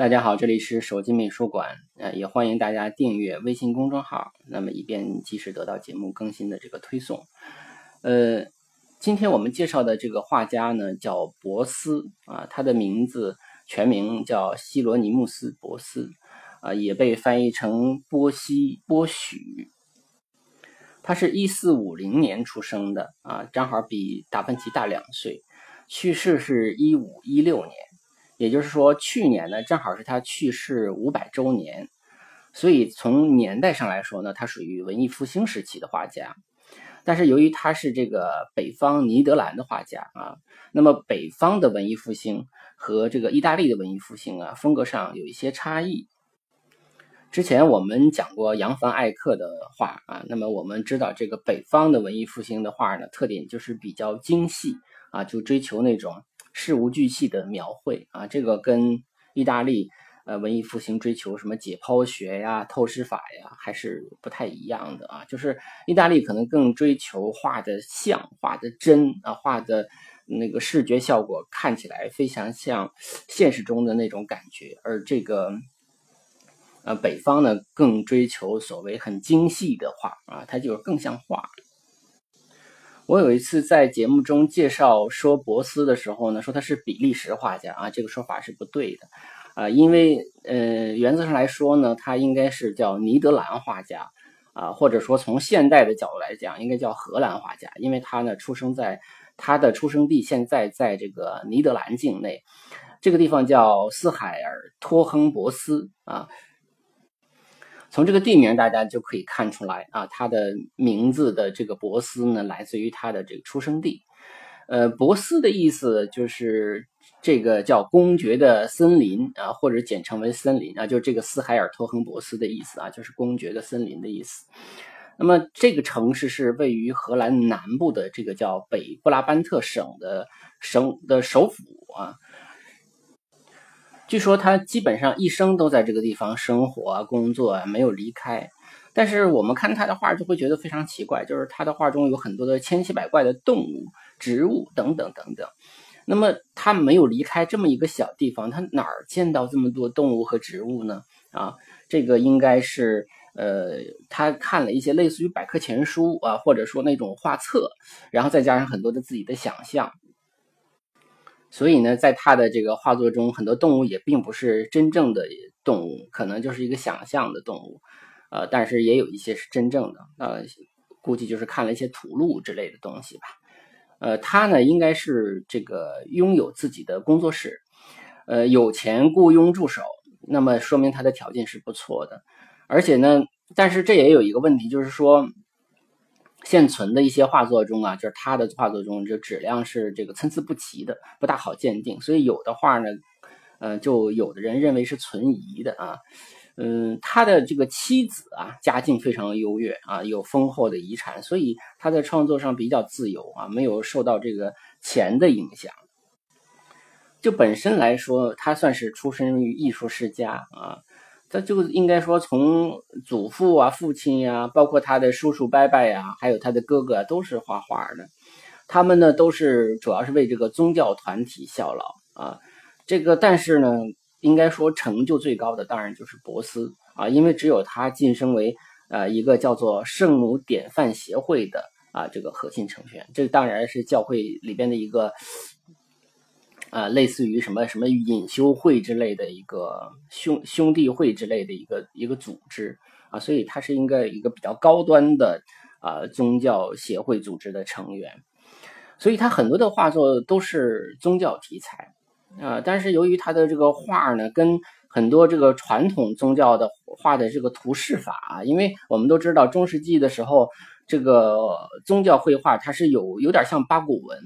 大家好，这里是手机美术馆，呃，也欢迎大家订阅微信公众号，那么以便及时得到节目更新的这个推送。呃，今天我们介绍的这个画家呢，叫博斯啊，他的名字全名叫希罗尼穆斯·博斯啊，也被翻译成波西波许。他是一四五零年出生的啊，正好比达芬奇大两岁，去世是一五一六年。也就是说，去年呢正好是他去世五百周年，所以从年代上来说呢，他属于文艺复兴时期的画家。但是由于他是这个北方尼德兰的画家啊，那么北方的文艺复兴和这个意大利的文艺复兴啊，风格上有一些差异。之前我们讲过扬凡艾克的画啊，那么我们知道这个北方的文艺复兴的画呢，特点就是比较精细啊，就追求那种。事无巨细的描绘啊，这个跟意大利呃文艺复兴追求什么解剖学呀、透视法呀，还是不太一样的啊。就是意大利可能更追求画的像、画的真啊，画的那个视觉效果看起来非常像现实中的那种感觉，而这个呃北方呢更追求所谓很精细的画啊，它就是更像画。我有一次在节目中介绍说博斯的时候呢，说他是比利时画家啊，这个说法是不对的，啊，因为呃原则上来说呢，他应该是叫尼德兰画家啊，或者说从现代的角度来讲，应该叫荷兰画家，因为他呢出生在他的出生地现在在这个尼德兰境内，这个地方叫斯海尔托亨博斯啊。从这个地名，大家就可以看出来啊，他的名字的这个博斯呢，来自于他的这个出生地。呃，博斯的意思就是这个叫公爵的森林啊，或者简称为森林啊，就是这个斯海尔托亨博斯的意思啊，就是公爵的森林的意思。那么这个城市是位于荷兰南部的这个叫北布拉班特省的省的首府啊。据说他基本上一生都在这个地方生活啊、工作啊，没有离开。但是我们看他的画就会觉得非常奇怪，就是他的画中有很多的千奇百怪的动物、植物等等等等。那么他没有离开这么一个小地方，他哪儿见到这么多动物和植物呢？啊，这个应该是呃，他看了一些类似于百科全书啊，或者说那种画册，然后再加上很多的自己的想象。所以呢，在他的这个画作中，很多动物也并不是真正的动物，可能就是一个想象的动物，呃，但是也有一些是真正的，呃，估计就是看了一些图录之类的东西吧。呃，他呢，应该是这个拥有自己的工作室，呃，有钱雇佣助手，那么说明他的条件是不错的，而且呢，但是这也有一个问题，就是说。现存的一些画作中啊，就是他的画作中，就质量是这个参差不齐的，不大好鉴定。所以有的画呢，呃，就有的人认为是存疑的啊。嗯，他的这个妻子啊，家境非常优越啊，有丰厚的遗产，所以他在创作上比较自由啊，没有受到这个钱的影响。就本身来说，他算是出身于艺术世家啊。他就应该说，从祖父啊、父亲呀，包括他的叔叔伯伯呀，还有他的哥哥，都是画画的。他们呢，都是主要是为这个宗教团体效劳啊。这个，但是呢，应该说成就最高的，当然就是博斯啊，因为只有他晋升为呃一个叫做圣母典范协会的啊这个核心成员。这当然是教会里边的一个。啊，类似于什么什么隐修会之类的一个兄兄弟会之类的一个一个组织啊，所以他是应该一个比较高端的啊宗教协会组织的成员，所以他很多的画作都是宗教题材啊，但是由于他的这个画呢，跟很多这个传统宗教的画的这个图示法啊，因为我们都知道中世纪的时候，这个宗教绘画它是有有点像八股文。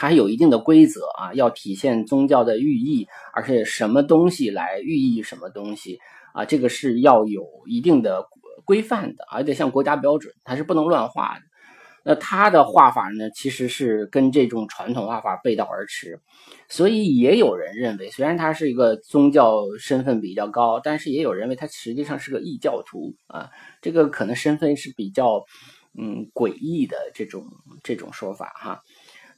它有一定的规则啊，要体现宗教的寓意，而且什么东西来寓意什么东西啊，这个是要有一定的规范的，而且像国家标准，它是不能乱画的。那他的画法呢，其实是跟这种传统画法背道而驰，所以也有人认为，虽然他是一个宗教身份比较高，但是也有人认为他实际上是个异教徒啊。这个可能身份是比较嗯诡异的这种这种说法哈。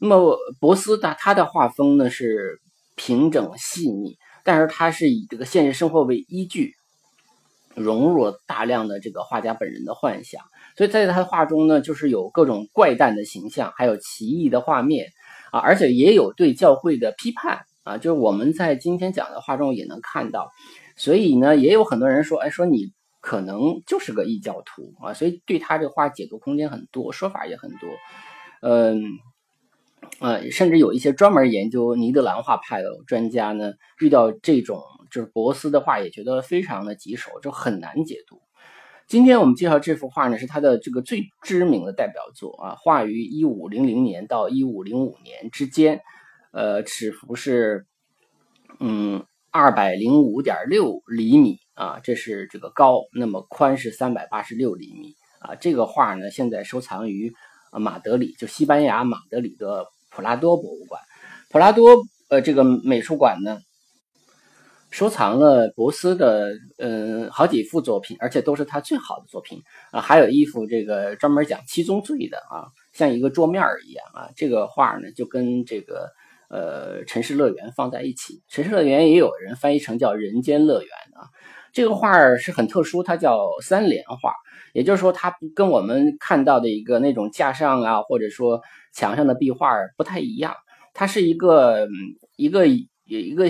那么博斯的他的画风呢是平整细腻，但是他是以这个现实生活为依据。融入了大量的这个画家本人的幻想，所以在他的画中呢，就是有各种怪诞的形象，还有奇异的画面啊，而且也有对教会的批判啊，就是我们在今天讲的画中也能看到。所以呢，也有很多人说，哎，说你可能就是个异教徒啊，所以对他这个画解读空间很多，说法也很多，嗯。呃，甚至有一些专门研究尼德兰画派的专家呢，遇到这种就是博斯的画，也觉得非常的棘手，就很难解读。今天我们介绍这幅画呢，是他的这个最知名的代表作啊，画于一五零零年到一五零五年之间，呃，尺幅是嗯二百零五点六厘米啊，这是这个高，那么宽是三百八十六厘米啊。这个画呢，现在收藏于。马德里就西班牙马德里的普拉多博物馆，普拉多呃这个美术馆呢，收藏了博斯的嗯好几幅作品，而且都是他最好的作品。啊，还有一幅这个专门讲七宗罪的啊，像一个桌面一样啊，这个画呢就跟这个呃城市乐园放在一起，城市乐园也有人翻译成叫人间乐园啊。这个画是很特殊，它叫三联画，也就是说，它跟我们看到的一个那种架上啊，或者说墙上的壁画不太一样。它是一个一个有一个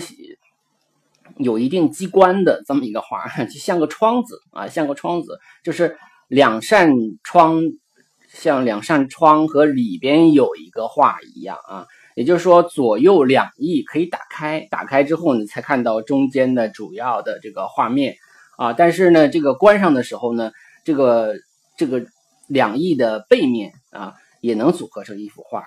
有一定机关的这么一个画，就像个窗子啊，像个窗子，就是两扇窗，像两扇窗和里边有一个画一样啊。也就是说，左右两翼可以打开，打开之后你才看到中间的主要的这个画面啊。但是呢，这个关上的时候呢，这个这个两翼的背面啊，也能组合成一幅画。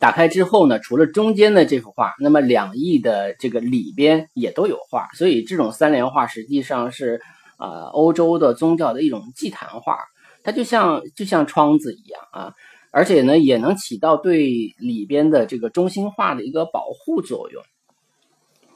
打开之后呢，除了中间的这幅画，那么两翼的这个里边也都有画。所以这种三联画实际上是啊，欧洲的宗教的一种祭坛画，它就像就像窗子一样啊。而且呢，也能起到对里边的这个中心化的一个保护作用。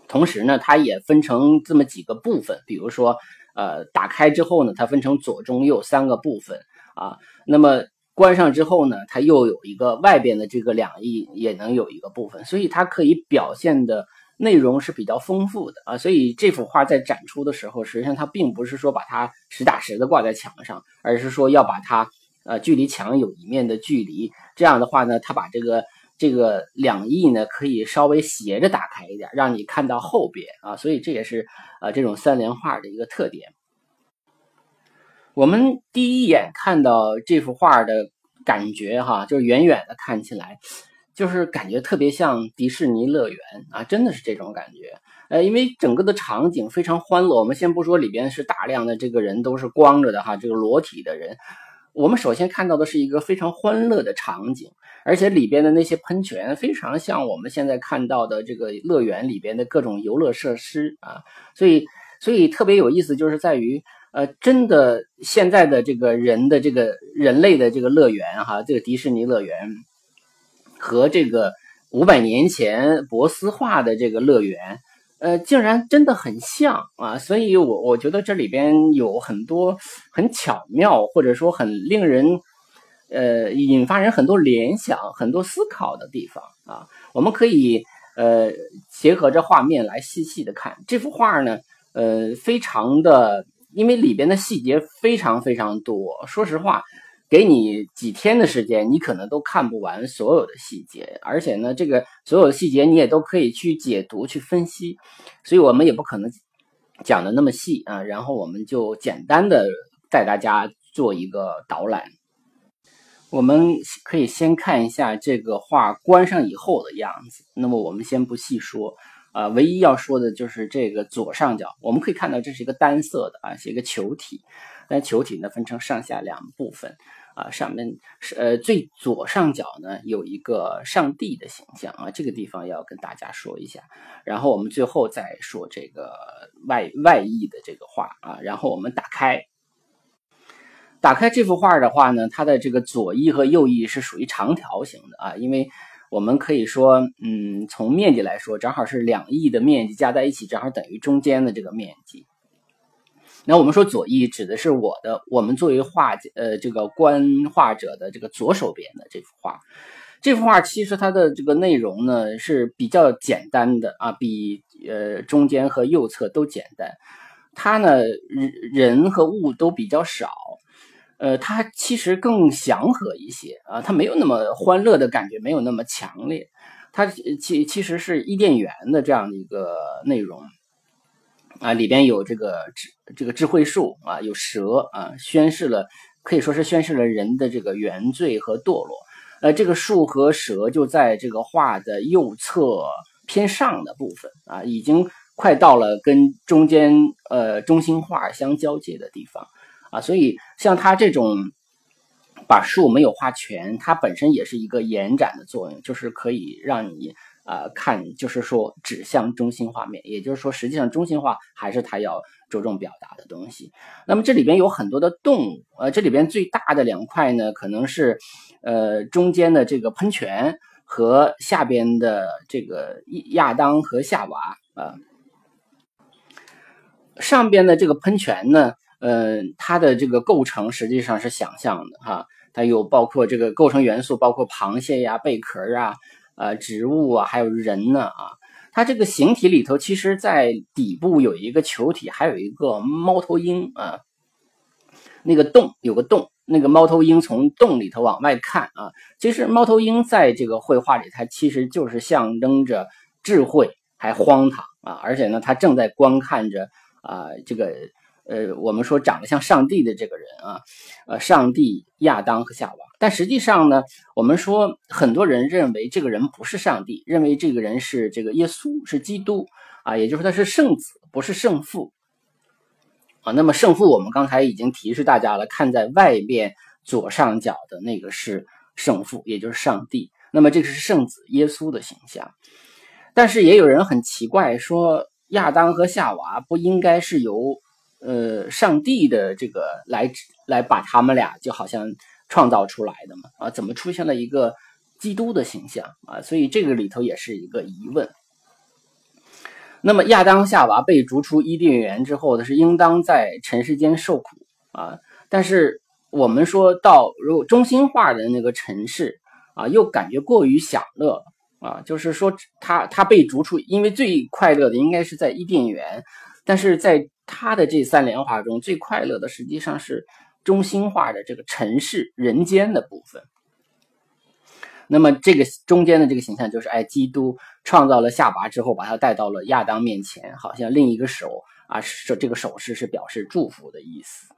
同时呢，它也分成这么几个部分，比如说，呃，打开之后呢，它分成左、中、右三个部分啊。那么关上之后呢，它又有一个外边的这个两翼也能有一个部分，所以它可以表现的内容是比较丰富的啊。所以这幅画在展出的时候，实际上它并不是说把它实打实的挂在墙上，而是说要把它。呃，距离墙有一面的距离，这样的话呢，它把这个这个两翼呢，可以稍微斜着打开一点，让你看到后边啊，所以这也是呃这种三联画的一个特点。我们第一眼看到这幅画的感觉哈，就是远远的看起来，就是感觉特别像迪士尼乐园啊，真的是这种感觉。呃，因为整个的场景非常欢乐，我们先不说里边是大量的这个人都是光着的哈，这个裸体的人。我们首先看到的是一个非常欢乐的场景，而且里边的那些喷泉非常像我们现在看到的这个乐园里边的各种游乐设施啊，所以所以特别有意思，就是在于呃，真的现在的这个人的这个人类的这个乐园哈，这个迪士尼乐园和这个五百年前博斯画的这个乐园。呃，竟然真的很像啊！所以，我我觉得这里边有很多很巧妙，或者说很令人呃引发人很多联想、很多思考的地方啊。我们可以呃结合着画面来细细的看这幅画呢。呃，非常的，因为里边的细节非常非常多。说实话。给你几天的时间，你可能都看不完所有的细节，而且呢，这个所有的细节你也都可以去解读、去分析，所以我们也不可能讲的那么细啊。然后我们就简单的带大家做一个导览。我们可以先看一下这个画关上以后的样子。那么我们先不细说啊，唯一要说的就是这个左上角，我们可以看到这是一个单色的啊，是一个球体，但球体呢分成上下两部分。啊，上面是呃最左上角呢有一个上帝的形象啊，这个地方要跟大家说一下，然后我们最后再说这个外外翼的这个画啊，然后我们打开打开这幅画的话呢，它的这个左翼和右翼是属于长条形的啊，因为我们可以说，嗯，从面积来说，正好是两翼的面积加在一起，正好等于中间的这个面积。那我们说左翼指的是我的，我们作为画呃这个观画者的这个左手边的这幅画。这幅画其实它的这个内容呢是比较简单的啊，比呃中间和右侧都简单。它呢人人和物都比较少，呃，它其实更祥和一些啊，它没有那么欢乐的感觉，没有那么强烈。它其其实是伊甸园的这样的一个内容啊，里边有这个智这个智慧树啊，有蛇啊，宣示了可以说是宣示了人的这个原罪和堕落。呃，这个树和蛇就在这个画的右侧偏上的部分啊，已经快到了跟中间呃中心画相交界的地方啊，所以像他这种把树没有画全，它本身也是一个延展的作用，就是可以让你啊看，就是说指向中心画面，也就是说实际上中心化还是它要着重表达的东西。那么这里边有很多的动物，呃，这里边最大的两块呢，可能是。呃，中间的这个喷泉和下边的这个亚当和夏娃啊，上边的这个喷泉呢，呃，它的这个构成实际上是想象的哈，它有包括这个构成元素，包括螃蟹呀、贝壳啊、呃植物啊，还有人呢啊，它这个形体里头，其实在底部有一个球体，还有一个猫头鹰啊，那个洞有个洞。那个猫头鹰从洞里头往外看啊，其实猫头鹰在这个绘画里，它其实就是象征着智慧还荒唐啊，而且呢，它正在观看着啊这个呃我们说长得像上帝的这个人啊，呃上帝亚当和夏娃，但实际上呢，我们说很多人认为这个人不是上帝，认为这个人是这个耶稣是基督啊，也就是他是圣子，不是圣父。啊，那么圣父我们刚才已经提示大家了，看在外边左上角的那个是圣父，也就是上帝。那么这个是圣子耶稣的形象。但是也有人很奇怪，说亚当和夏娃不应该是由呃上帝的这个来来把他们俩就好像创造出来的嘛？啊，怎么出现了一个基督的形象啊？所以这个里头也是一个疑问。那么亚当夏娃被逐出伊甸园之后，他是应当在尘世间受苦啊。但是我们说到，如果中心化的那个尘世啊，又感觉过于享乐啊。就是说，他他被逐出，因为最快乐的应该是在伊甸园，但是在他的这三联画中，最快乐的实际上是中心化的这个城市人间的部分。那么这个中间的这个形象就是，哎，基督创造了夏娃之后，把他带到了亚当面前，好像另一个手啊，手这个手势是表示祝福的意思。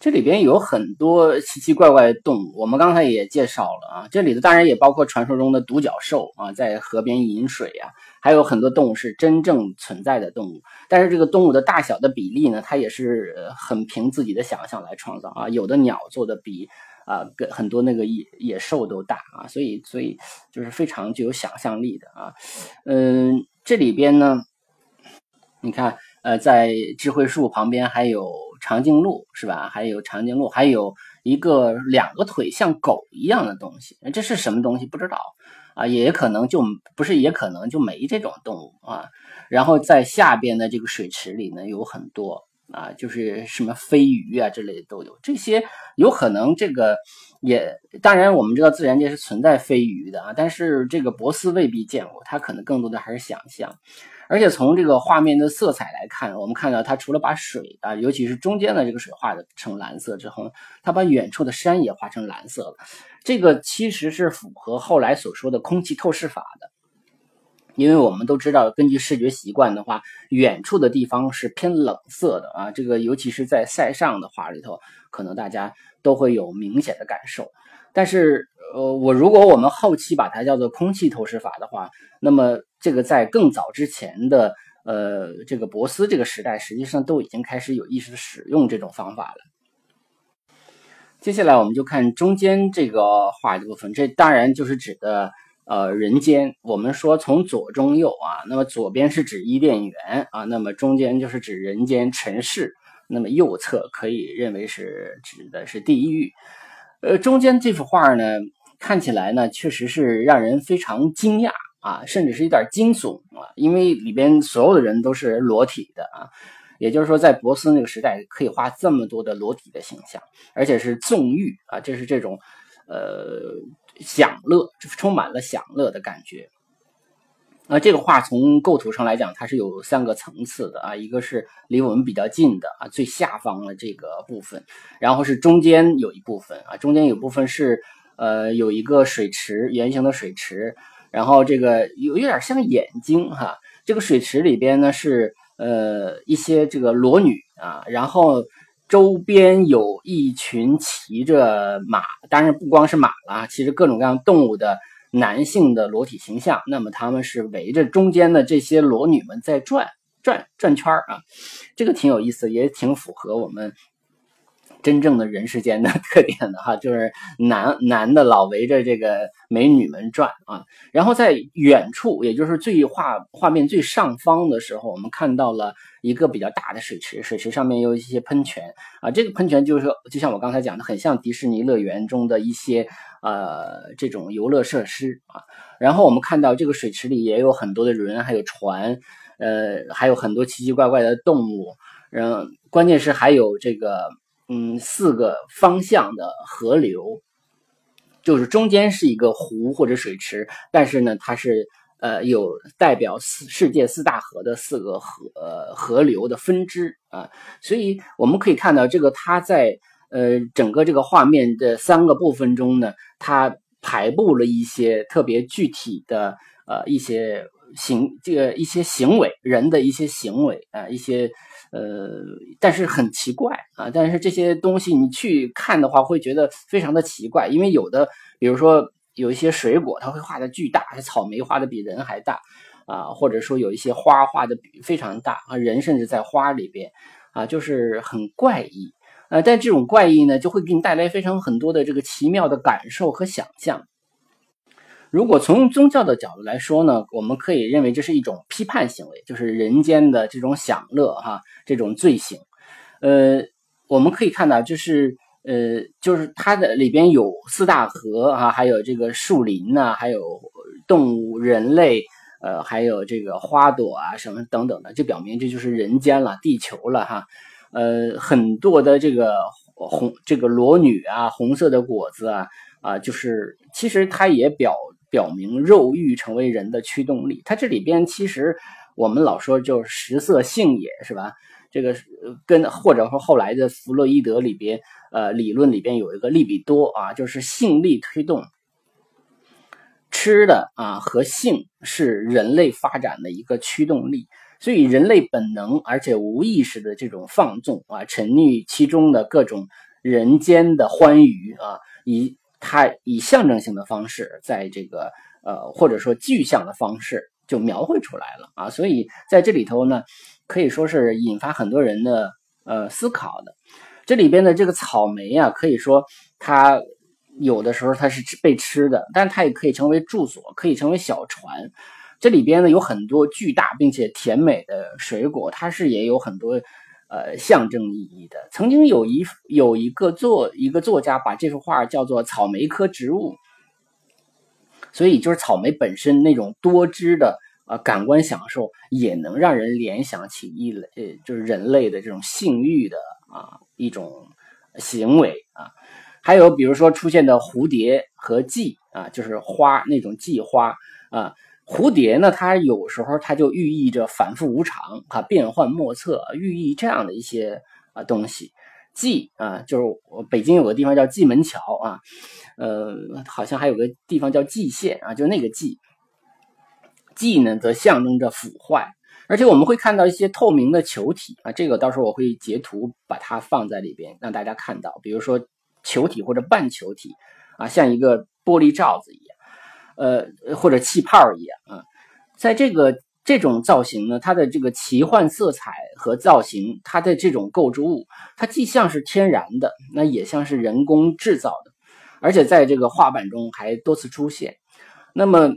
这里边有很多奇奇怪怪的动物，我们刚才也介绍了啊，这里头当然也包括传说中的独角兽啊，在河边饮水呀，还有很多动物是真正存在的动物，但是这个动物的大小的比例呢，它也是很凭自己的想象来创造啊，有的鸟做的比。啊，跟很多那个野野兽都大啊，所以所以就是非常具有想象力的啊，嗯，这里边呢，你看，呃，在智慧树旁边还有长颈鹿是吧？还有长颈鹿，还有一个两个腿像狗一样的东西，这是什么东西？不知道啊，也可能就不是，也可能就没这种动物啊。然后在下边的这个水池里呢，有很多。啊，就是什么飞鱼啊之类的都有，这些有可能这个也当然我们知道自然界是存在飞鱼的啊，但是这个博斯未必见过，他可能更多的还是想象。而且从这个画面的色彩来看，我们看到他除了把水啊，尤其是中间的这个水画的成蓝色之后，他把远处的山也画成蓝色了，这个其实是符合后来所说的空气透视法的。因为我们都知道，根据视觉习惯的话，远处的地方是偏冷色的啊。这个尤其是在塞上的画里头，可能大家都会有明显的感受。但是，呃，我如果我们后期把它叫做空气透视法的话，那么这个在更早之前的呃这个博斯这个时代，实际上都已经开始有意识的使用这种方法了。接下来我们就看中间这个画的部分，这当然就是指的。呃，人间，我们说从左中右啊，那么左边是指伊甸园啊，那么中间就是指人间尘世那么右侧可以认为是指的是地狱。呃，中间这幅画呢，看起来呢，确实是让人非常惊讶啊，甚至是有点惊悚啊，因为里边所有的人都是裸体的啊。也就是说，在博斯那个时代，可以画这么多的裸体的形象，而且是纵欲啊，这是这种，呃，享乐，充满了享乐的感觉。那这个画从构图上来讲，它是有三个层次的啊，一个是离我们比较近的啊，最下方的这个部分，然后是中间有一部分啊，中间有部分是呃有一个水池，圆形的水池，然后这个有有点像眼睛哈，这个水池里边呢是。呃，一些这个裸女啊，然后周边有一群骑着马，当然不光是马了，其实各种各样动物的男性的裸体形象。那么他们是围着中间的这些裸女们在转转转圈儿啊，这个挺有意思，也挺符合我们。真正的人世间的 特点的哈，就是男男的老围着这个美女们转啊，然后在远处，也就是最画画面最上方的时候，我们看到了一个比较大的水池，水池上面有一些喷泉啊，这个喷泉就是就像我刚才讲的，很像迪士尼乐园中的一些呃这种游乐设施啊，然后我们看到这个水池里也有很多的人，还有船，呃，还有很多奇奇怪怪的动物，嗯，关键是还有这个。嗯，四个方向的河流，就是中间是一个湖或者水池，但是呢，它是呃有代表四世界四大河的四个河呃河流的分支啊，所以我们可以看到这个它在呃整个这个画面的三个部分中呢，它排布了一些特别具体的呃一些行这个一些行为人的一些行为啊一些。呃，但是很奇怪啊！但是这些东西你去看的话，会觉得非常的奇怪，因为有的，比如说有一些水果，它会画的巨大，草莓画的比人还大啊，或者说有一些花画的非常大啊，人甚至在花里边啊，就是很怪异呃。但这种怪异呢，就会给你带来非常很多的这个奇妙的感受和想象。如果从宗教的角度来说呢，我们可以认为这是一种批判行为，就是人间的这种享乐哈，这种罪行。呃，我们可以看到，就是呃，就是它的里边有四大河啊，还有这个树林呐，还有动物、人类，呃，还有这个花朵啊什么等等的，就表明这就是人间了，地球了哈。呃，很多的这个红这个裸女啊，红色的果子啊啊，就是其实它也表。表明肉欲成为人的驱动力，它这里边其实我们老说就是食色性也是吧？这个跟或者说后来的弗洛伊德里边呃理论里边有一个利比多啊，就是性力推动吃的啊和性是人类发展的一个驱动力，所以人类本能而且无意识的这种放纵啊，沉溺其中的各种人间的欢愉啊，以。它以象征性的方式，在这个呃或者说具象的方式就描绘出来了啊，所以在这里头呢，可以说是引发很多人的呃思考的。这里边的这个草莓啊，可以说它有的时候它是被吃的，但它也可以成为住所，可以成为小船。这里边呢有很多巨大并且甜美的水果，它是也有很多。呃，象征意义的。曾经有一有一个作一个作家把这幅画叫做草莓科植物，所以就是草莓本身那种多汁的呃感官享受，也能让人联想起一类呃就是人类的这种性欲的啊一种行为啊。还有比如说出现的蝴蝶和蓟啊，就是花那种蓟花啊。蝴蝶呢，它有时候它就寓意着反复无常啊，变幻莫测，寓意这样的一些啊东西。蓟啊，就是北京有个地方叫蓟门桥啊，呃，好像还有个地方叫蓟县啊，就那个蓟。蓟呢，则象征着腐坏，而且我们会看到一些透明的球体啊，这个到时候我会截图把它放在里边让大家看到，比如说球体或者半球体啊，像一个玻璃罩子一样。呃，或者气泡一样啊，在这个这种造型呢，它的这个奇幻色彩和造型，它的这种构筑物，它既像是天然的，那也像是人工制造的，而且在这个画板中还多次出现。那么，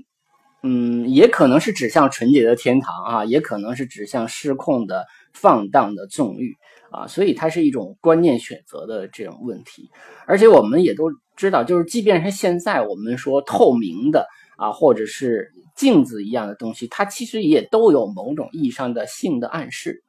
嗯，也可能是指向纯洁的天堂啊，也可能是指向失控的放荡的纵欲啊，所以它是一种观念选择的这种问题。而且我们也都知道，就是即便是现在我们说透明的啊，或者是镜子一样的东西，它其实也都有某种意义上的性的暗示。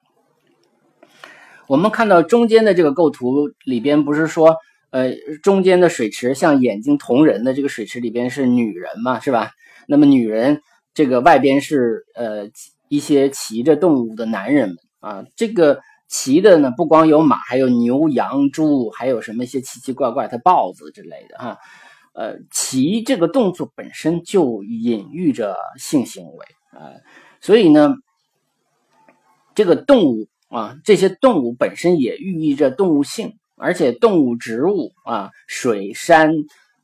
我们看到中间的这个构图里边，不是说，呃，中间的水池像眼睛瞳仁的这个水池里边是女人嘛，是吧？那么女人这个外边是呃一些骑着动物的男人们啊，这个骑的呢不光有马，还有牛羊猪，还有什么一些奇奇怪怪的豹子之类的哈。呃，骑这个动作本身就隐喻着性行为啊，所以呢，这个动物。啊，这些动物本身也寓意着动物性，而且动物、植物啊、水山，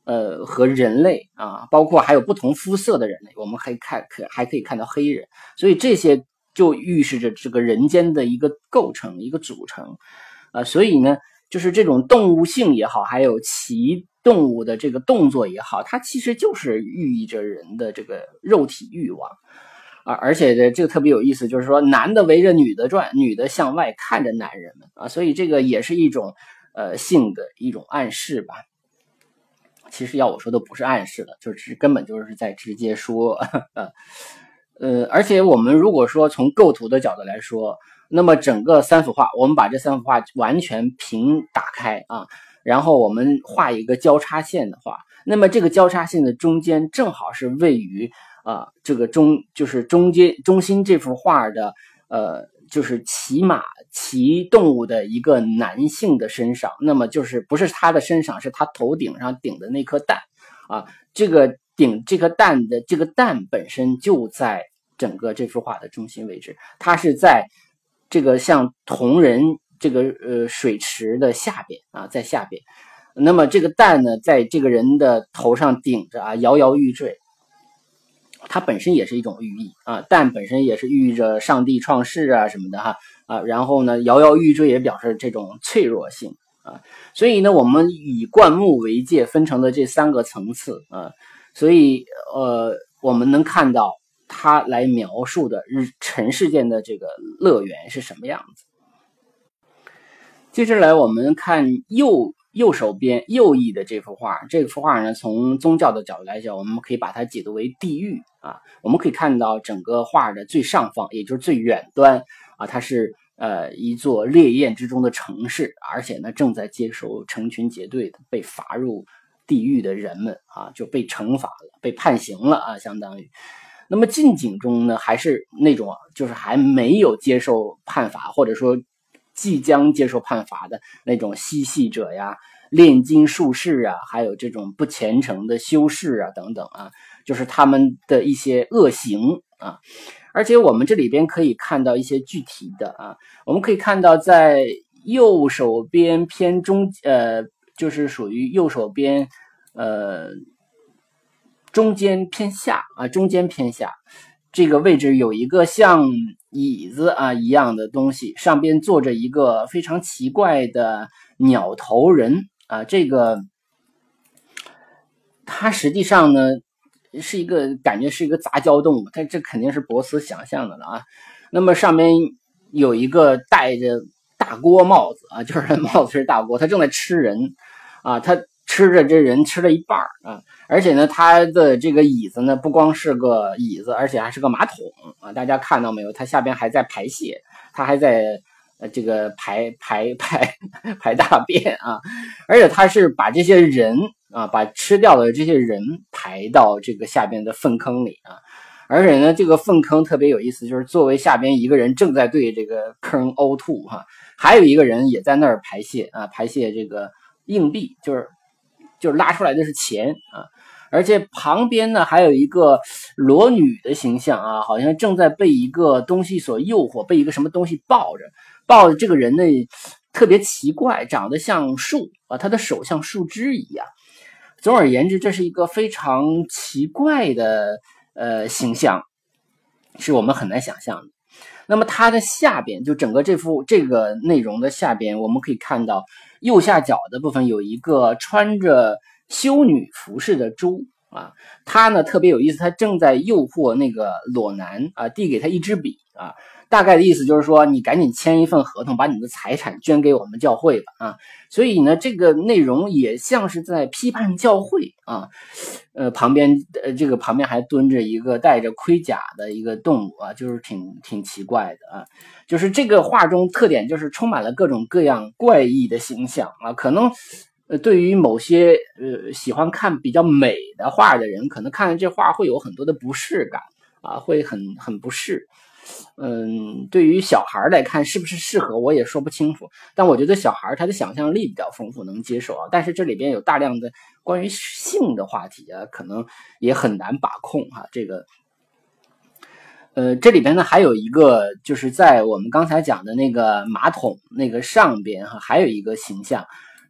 呃和人类啊，包括还有不同肤色的人类，我们可以看可还可以看到黑人，所以这些就预示着这个人间的一个构成、一个组成啊。所以呢，就是这种动物性也好，还有其动物的这个动作也好，它其实就是寓意着人的这个肉体欲望。啊，而且这这个特别有意思，就是说男的围着女的转，女的向外看着男人们啊，所以这个也是一种呃性的一种暗示吧。其实要我说都不是暗示了，就是根本就是在直接说，呃，而且我们如果说从构图的角度来说，那么整个三幅画，我们把这三幅画完全平打开啊，然后我们画一个交叉线的话，那么这个交叉线的中间正好是位于。啊，这个中就是中间中心这幅画的，呃，就是骑马骑动物的一个男性的身上，那么就是不是他的身上，是他头顶上顶的那颗蛋，啊，这个顶这颗蛋的这个蛋本身就在整个这幅画的中心位置，它是在这个像铜人这个呃水池的下边啊，在下边，那么这个蛋呢，在这个人的头上顶着啊，摇摇欲坠。它本身也是一种寓意啊，蛋本身也是寓意着上帝创世啊什么的哈啊，然后呢摇摇欲坠也表示这种脆弱性啊，所以呢我们以灌木为界分成的这三个层次啊，所以呃我们能看到他来描述的日尘世间的这个乐园是什么样子。接着来我们看右。右手边右翼的这幅画，这幅画呢，从宗教的角度来讲，我们可以把它解读为地狱啊。我们可以看到整个画的最上方，也就是最远端啊，它是呃一座烈焰之中的城市，而且呢正在接受成群结队的被罚入地狱的人们啊，就被惩罚了，被判刑了啊，相当于。那么近景中呢，还是那种就是还没有接受判罚，或者说。即将接受判罚的那种嬉戏者呀、炼金术士啊，还有这种不虔诚的修士啊等等啊，就是他们的一些恶行啊。而且我们这里边可以看到一些具体的啊，我们可以看到在右手边偏中，呃，就是属于右手边，呃，中间偏下啊，中间偏下。这个位置有一个像椅子啊一样的东西，上边坐着一个非常奇怪的鸟头人啊。这个它实际上呢是一个感觉是一个杂交动物，它这肯定是博斯想象的了啊。那么上面有一个戴着大锅帽子啊，就是 帽子是大锅，它正在吃人啊，它。吃着这人吃了一半儿啊，而且呢，他的这个椅子呢，不光是个椅子，而且还是个马桶啊！大家看到没有？它下边还在排泄，它还在呃这个排排排 排大便啊！而且他是把这些人啊，把吃掉的这些人排到这个下边的粪坑里啊！而且呢，这个粪坑特别有意思，就是作为下边一个人正在对这个坑呕吐哈，还有一个人也在那儿排泄啊，排泄这个硬币，就是。就是拉出来的是钱啊，而且旁边呢还有一个裸女的形象啊，好像正在被一个东西所诱惑，被一个什么东西抱着，抱着这个人呢特别奇怪，长得像树啊，他的手像树枝一样。总而言之，这是一个非常奇怪的呃形象，是我们很难想象的。那么它的下边，就整个这幅这个内容的下边，我们可以看到右下角的部分有一个穿着修女服饰的猪啊，它呢特别有意思，它正在诱惑那个裸男啊，递给他一支笔啊，大概的意思就是说，你赶紧签一份合同，把你的财产捐给我们教会吧啊。所以呢，这个内容也像是在批判教会啊。呃，旁边呃，这个旁边还蹲着一个戴着盔甲的一个动物啊，就是挺挺奇怪的啊。就是这个画中特点就是充满了各种各样怪异的形象啊，可能。呃，对于某些呃喜欢看比较美的画的人，可能看这画会有很多的不适感啊，会很很不适。嗯，对于小孩来看，是不是适合我也说不清楚。但我觉得小孩他的想象力比较丰富，能接受啊。但是这里边有大量的关于性的话题啊，可能也很难把控哈。这个，呃，这里边呢还有一个，就是在我们刚才讲的那个马桶那个上边哈，还有一个形象。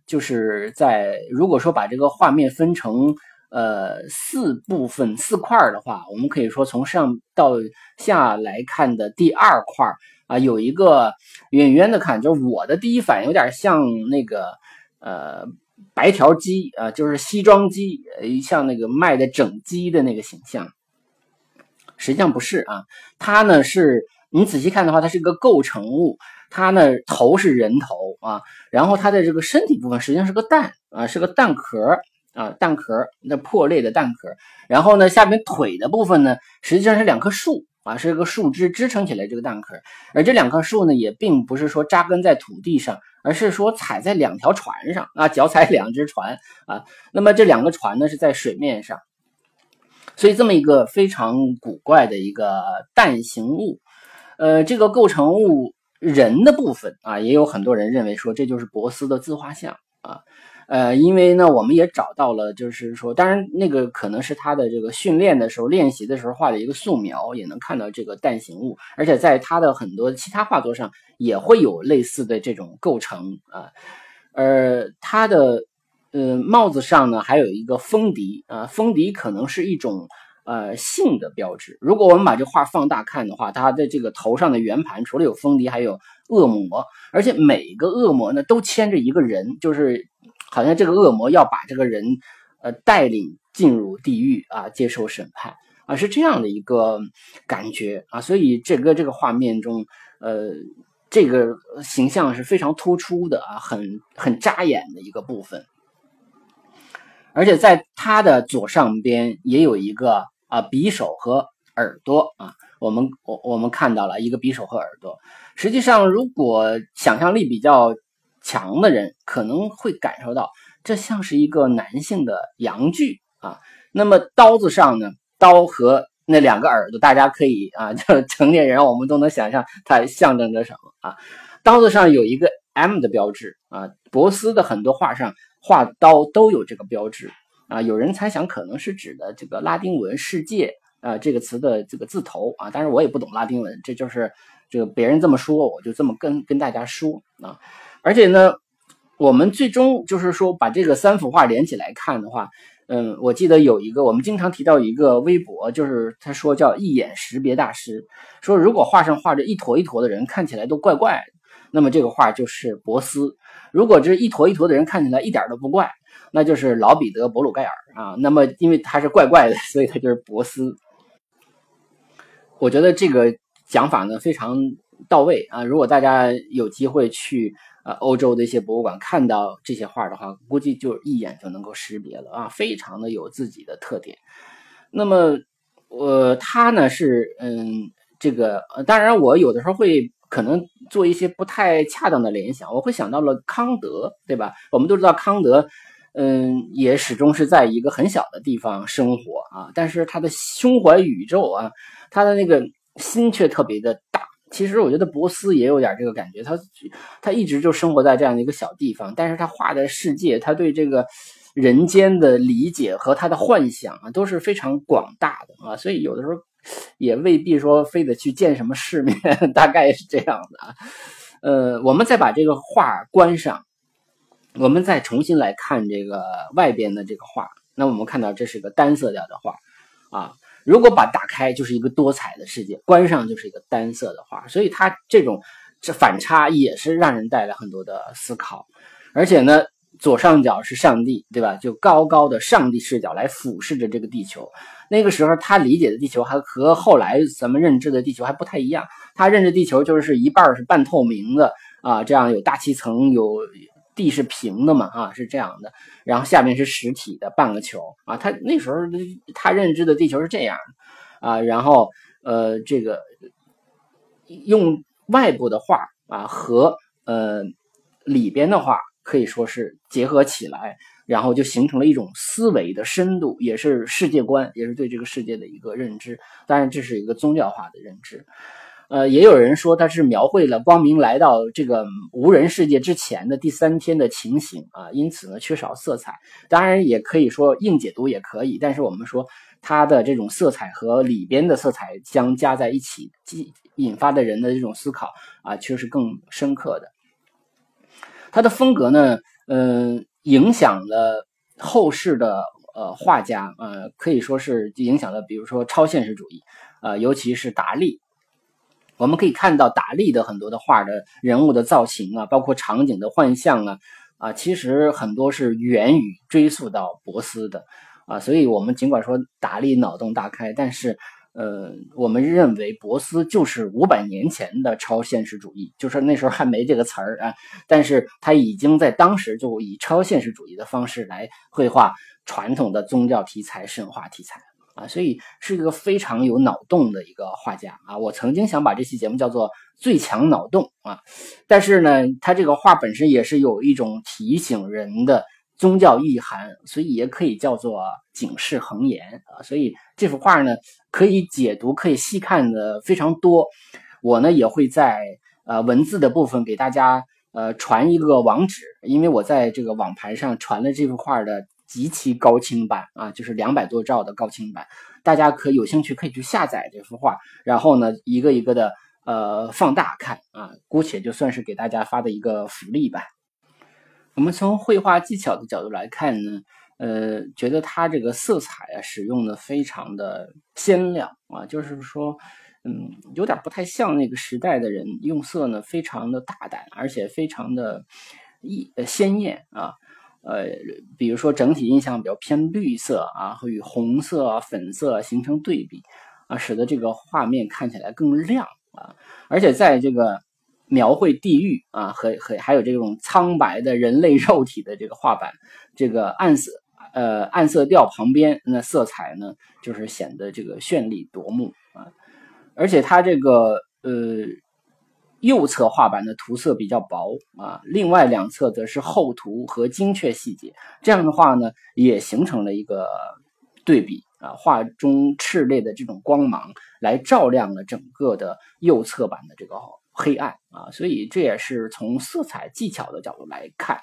就是在如果说把这个画面分成呃四部分四块的话，我们可以说从上到下来看的第二块啊，有一个远远的看，就是我的第一反应有点像那个呃白条鸡啊，就是西装鸡，像那个卖的整鸡的那个形象，实际上不是啊，它呢是你仔细看的话，它是一个构成物。它呢头是人头啊，然后它的这个身体部分实际上是个蛋啊，是个蛋壳啊，蛋壳那破裂的蛋壳。然后呢，下面腿的部分呢，实际上是两棵树啊，是一个树枝支撑起来这个蛋壳。而这两棵树呢，也并不是说扎根在土地上，而是说踩在两条船上啊，脚踩两只船啊。那么这两个船呢是在水面上，所以这么一个非常古怪的一个蛋形物，呃，这个构成物。人的部分啊，也有很多人认为说这就是博斯的自画像啊，呃，因为呢，我们也找到了，就是说，当然那个可能是他的这个训练的时候练习的时候画的一个素描，也能看到这个蛋形物，而且在他的很多其他画作上也会有类似的这种构成啊，而他的呃帽子上呢还有一个风笛啊，风笛可能是一种。呃，性的标志。如果我们把这画放大看的话，它的这个头上的圆盘除了有风笛，还有恶魔，而且每个恶魔呢都牵着一个人，就是好像这个恶魔要把这个人呃带领进入地狱啊，接受审判啊，是这样的一个感觉啊。所以这个这个画面中，呃，这个形象是非常突出的啊，很很扎眼的一个部分。而且在他的左上边也有一个。啊，匕首和耳朵啊，我们我我们看到了一个匕首和耳朵。实际上，如果想象力比较强的人，可能会感受到这像是一个男性的阳具啊。那么刀子上呢，刀和那两个耳朵，大家可以啊，就成年人我们都能想象它象征着什么啊。刀子上有一个 M 的标志啊，博斯的很多画上画刀都有这个标志。啊，有人猜想可能是指的这个拉丁文“世界”啊这个词的这个字头啊，但是我也不懂拉丁文，这就是这个别人这么说，我就这么跟跟大家说啊。而且呢，我们最终就是说把这个三幅画连起来看的话，嗯，我记得有一个我们经常提到一个微博，就是他说叫“一眼识别大师”，说如果画上画着一坨一坨的人看起来都怪怪，那么这个画就是博斯；如果这一坨一坨的人看起来一点都不怪。那就是老彼得·博鲁盖尔啊，那么因为他是怪怪的，所以他就是博斯。我觉得这个讲法呢非常到位啊！如果大家有机会去呃欧洲的一些博物馆看到这些画的话，估计就一眼就能够识别了啊，非常的有自己的特点。那么，呃，他呢是嗯，这个当然我有的时候会可能做一些不太恰当的联想，我会想到了康德，对吧？我们都知道康德。嗯，也始终是在一个很小的地方生活啊，但是他的胸怀宇宙啊，他的那个心却特别的。其实我觉得博斯也有点这个感觉，他他一直就生活在这样的一个小地方，但是他画的世界，他对这个人间的理解和他的幻想啊，都是非常广大的啊，所以有的时候也未必说非得去见什么世面，大概是这样的啊。呃，我们再把这个画关上。我们再重新来看这个外边的这个画，那我们看到这是个单色调的画，啊，如果把打开就是一个多彩的世界，关上就是一个单色的画，所以它这种这反差也是让人带来很多的思考，而且呢，左上角是上帝，对吧？就高高的上帝视角来俯视着这个地球，那个时候他理解的地球还和后来咱们认知的地球还不太一样。他认知地球就是一半是半透明的啊，这样有大气层，有地是平的嘛啊，是这样的。然后下面是实体的半个球啊，他那时候他认知的地球是这样啊，然后呃这个用外部的画啊和呃里边的画可以说是结合起来。然后就形成了一种思维的深度，也是世界观，也是对这个世界的一个认知。当然，这是一个宗教化的认知。呃，也有人说它是描绘了光明来到这个无人世界之前的第三天的情形啊，因此呢缺少色彩。当然，也可以说硬解读也可以，但是我们说它的这种色彩和里边的色彩相加在一起，引发的人的这种思考啊，却是更深刻的。他的风格呢，嗯。影响了后世的呃画家，呃可以说是影响了，比如说超现实主义，呃尤其是达利。我们可以看到达利的很多的画的人物的造型啊，包括场景的幻象啊，啊其实很多是源于追溯到博斯的啊，所以我们尽管说达利脑洞大开，但是。呃，我们认为博斯就是五百年前的超现实主义，就是那时候还没这个词儿啊，但是他已经在当时就以超现实主义的方式来绘画传统的宗教题材、神话题材啊，所以是一个非常有脑洞的一个画家啊。我曾经想把这期节目叫做“最强脑洞”啊，但是呢，他这个画本身也是有一种提醒人的。宗教意涵，所以也可以叫做警示恒言啊。所以这幅画呢，可以解读，可以细看的非常多。我呢也会在呃文字的部分给大家呃传一个网址，因为我在这个网盘上传了这幅画的极其高清版啊，就是两百多兆的高清版。大家可有兴趣可以去下载这幅画，然后呢一个一个的呃放大看啊，姑且就算是给大家发的一个福利吧。我们从绘画技巧的角度来看呢，呃，觉得他这个色彩啊使用的非常的鲜亮啊，就是说，嗯，有点不太像那个时代的人用色呢，非常的大胆，而且非常的异呃鲜艳啊，呃，比如说整体印象比较偏绿色啊，会与红色、粉色形成对比啊，使得这个画面看起来更亮啊，而且在这个。描绘地狱啊，和和还有这种苍白的人类肉体的这个画板，这个暗色呃暗色调旁边，那色彩呢就是显得这个绚丽夺目啊。而且它这个呃右侧画板的涂色比较薄啊，另外两侧则是厚涂和精确细节，这样的话呢也形成了一个对比啊，画中炽烈的这种光芒来照亮了整个的右侧版的这个。黑暗啊，所以这也是从色彩技巧的角度来看，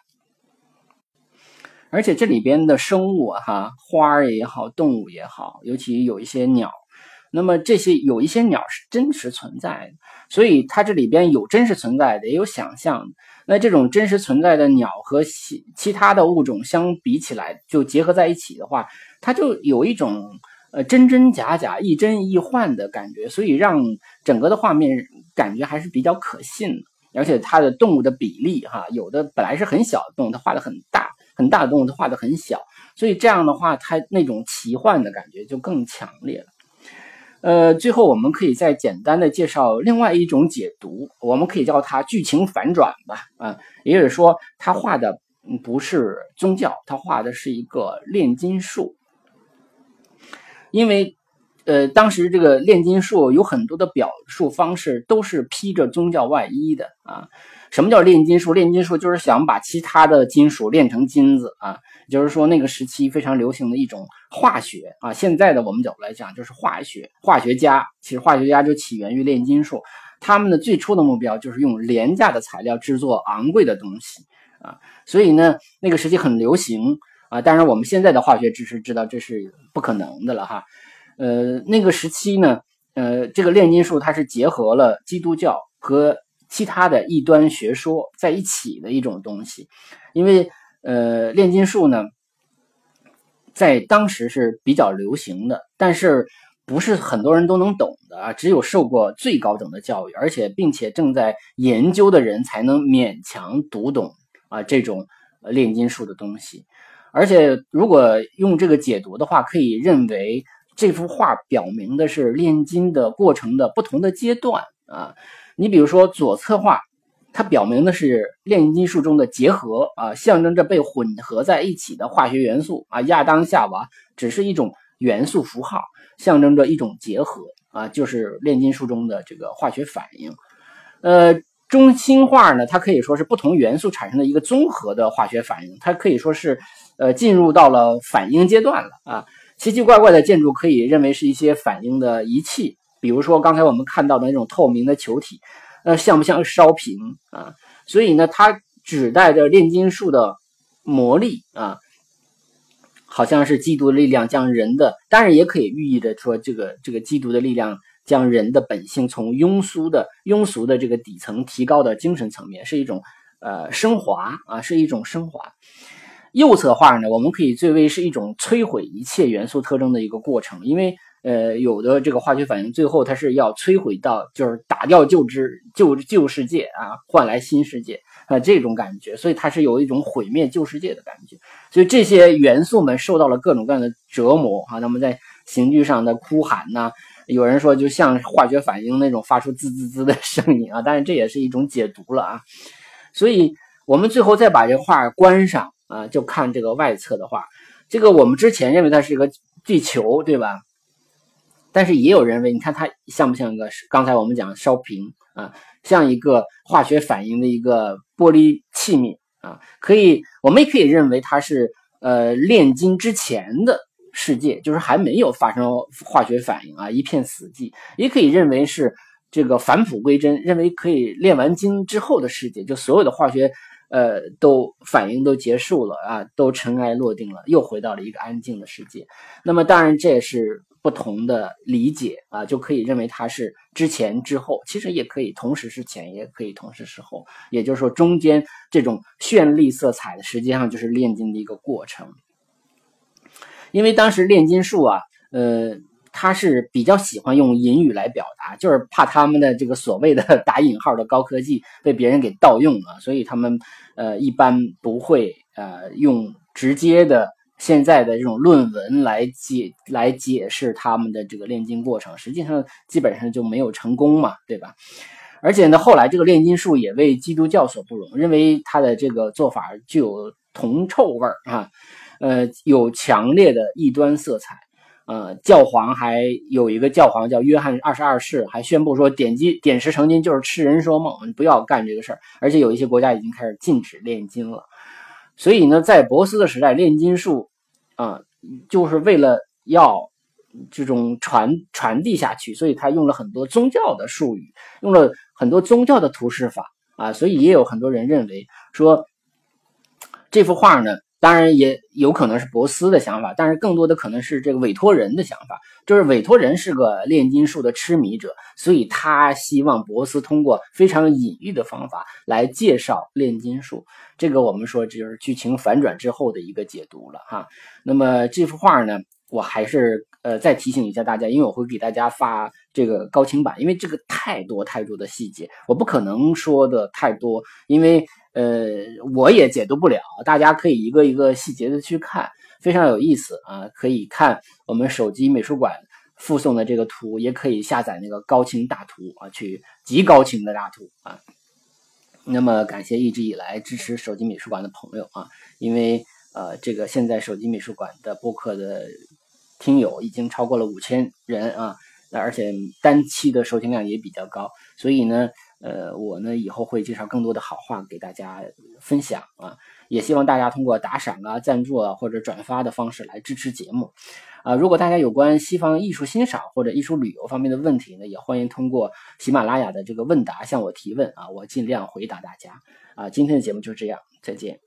而且这里边的生物哈，花儿也好，动物也好，尤其有一些鸟，那么这些有一些鸟是真实存在的，所以它这里边有真实存在的，也有想象。那这种真实存在的鸟和其其他的物种相比起来，就结合在一起的话，它就有一种。呃，真真假假，亦真亦幻的感觉，所以让整个的画面感觉还是比较可信的。而且它的动物的比例，哈，有的本来是很小的动物，它画的很大；很大的动物，它画的很小。所以这样的话，它那种奇幻的感觉就更强烈了。呃，最后我们可以再简单的介绍另外一种解读，我们可以叫它剧情反转吧。啊，也就是说，他画的不是宗教，他画的是一个炼金术。因为，呃，当时这个炼金术有很多的表述方式都是披着宗教外衣的啊。什么叫炼金术？炼金术就是想把其他的金属炼成金子啊。就是说，那个时期非常流行的一种化学啊。现在的我们角度来讲，就是化学化学家。其实化学家就起源于炼金术，他们的最初的目标就是用廉价的材料制作昂贵的东西啊。所以呢，那个时期很流行。啊，当然，我们现在的化学知识知道这是不可能的了哈。呃，那个时期呢，呃，这个炼金术它是结合了基督教和其他的异端学说在一起的一种东西。因为呃，炼金术呢，在当时是比较流行的，但是不是很多人都能懂的啊。只有受过最高等的教育，而且并且正在研究的人才能勉强读懂啊这种炼金术的东西。而且，如果用这个解读的话，可以认为这幅画表明的是炼金的过程的不同的阶段啊。你比如说左侧画，它表明的是炼金术中的结合啊，象征着被混合在一起的化学元素啊。亚当夏娃只是一种元素符号，象征着一种结合啊，就是炼金术中的这个化学反应。呃，中心画呢，它可以说是不同元素产生的一个综合的化学反应，它可以说是呃进入到了反应阶段了啊。奇奇怪怪的建筑可以认为是一些反应的仪器。比如说刚才我们看到的那种透明的球体，呃，像不像烧瓶啊？所以呢，它指代着炼金术的魔力啊，好像是基督的力量将人的，当然也可以寓意着说这个这个基督的力量将人的本性从庸俗的庸俗的这个底层提高到精神层面，是一种呃升华啊，是一种升华。右侧画呢，我们可以最为是一种摧毁一切元素特征的一个过程，因为。呃，有的这个化学反应最后它是要摧毁到，就是打掉旧之旧旧世界啊，换来新世界啊这种感觉，所以它是有一种毁灭旧世界的感觉。所以这些元素们受到了各种各样的折磨啊，他们在刑具上的哭喊呐，有人说就像化学反应那种发出滋滋滋的声音啊，但是这也是一种解读了啊。所以我们最后再把这画关上啊，就看这个外侧的画，这个我们之前认为它是一个地球，对吧？但是也有人认为，你看它像不像一个刚才我们讲烧瓶啊，像一个化学反应的一个玻璃器皿啊，可以，我们也可以认为它是呃炼金之前的世界，就是还没有发生化学反应啊，一片死寂。也可以认为是这个返璞归真，认为可以炼完金之后的世界，就所有的化学呃都反应都结束了啊，都尘埃落定了，又回到了一个安静的世界。那么当然这也是。不同的理解啊，就可以认为它是之前之后，其实也可以同时是前，也可以同时是后。也就是说，中间这种绚丽色彩的，实际上就是炼金的一个过程。因为当时炼金术啊，呃，他是比较喜欢用隐语来表达，就是怕他们的这个所谓的打引号的高科技被别人给盗用了，所以他们呃一般不会呃用直接的。现在的这种论文来解来解释他们的这个炼金过程，实际上基本上就没有成功嘛，对吧？而且呢，后来这个炼金术也为基督教所不容，认为他的这个做法具有铜臭味儿啊，呃，有强烈的异端色彩。呃，教皇还有一个教皇叫约翰二十二世，还宣布说点击点石成金就是痴人说梦，不要干这个事儿。而且有一些国家已经开始禁止炼金了。所以呢，在博斯的时代，炼金术啊，就是为了要这种传传递下去，所以他用了很多宗教的术语，用了很多宗教的图示法啊，所以也有很多人认为说这幅画呢。当然也有可能是博斯的想法，但是更多的可能是这个委托人的想法。就是委托人是个炼金术的痴迷者，所以他希望博斯通过非常隐喻的方法来介绍炼金术。这个我们说就是剧情反转之后的一个解读了哈。那么这幅画呢，我还是呃再提醒一下大家，因为我会给大家发这个高清版，因为这个太多太多的细节，我不可能说的太多，因为。呃，我也解读不了，大家可以一个一个细节的去看，非常有意思啊！可以看我们手机美术馆附送的这个图，也可以下载那个高清大图啊，去极高清的大图啊。那么感谢一直以来支持手机美术馆的朋友啊，因为呃，这个现在手机美术馆的播客的听友已经超过了五千人啊，那而且单期的收听量也比较高，所以呢。呃，我呢以后会介绍更多的好话给大家分享啊，也希望大家通过打赏啊、赞助啊或者转发的方式来支持节目啊。如果大家有关西方艺术欣赏或者艺术旅游方面的问题呢，也欢迎通过喜马拉雅的这个问答向我提问啊，我尽量回答大家啊。今天的节目就这样，再见。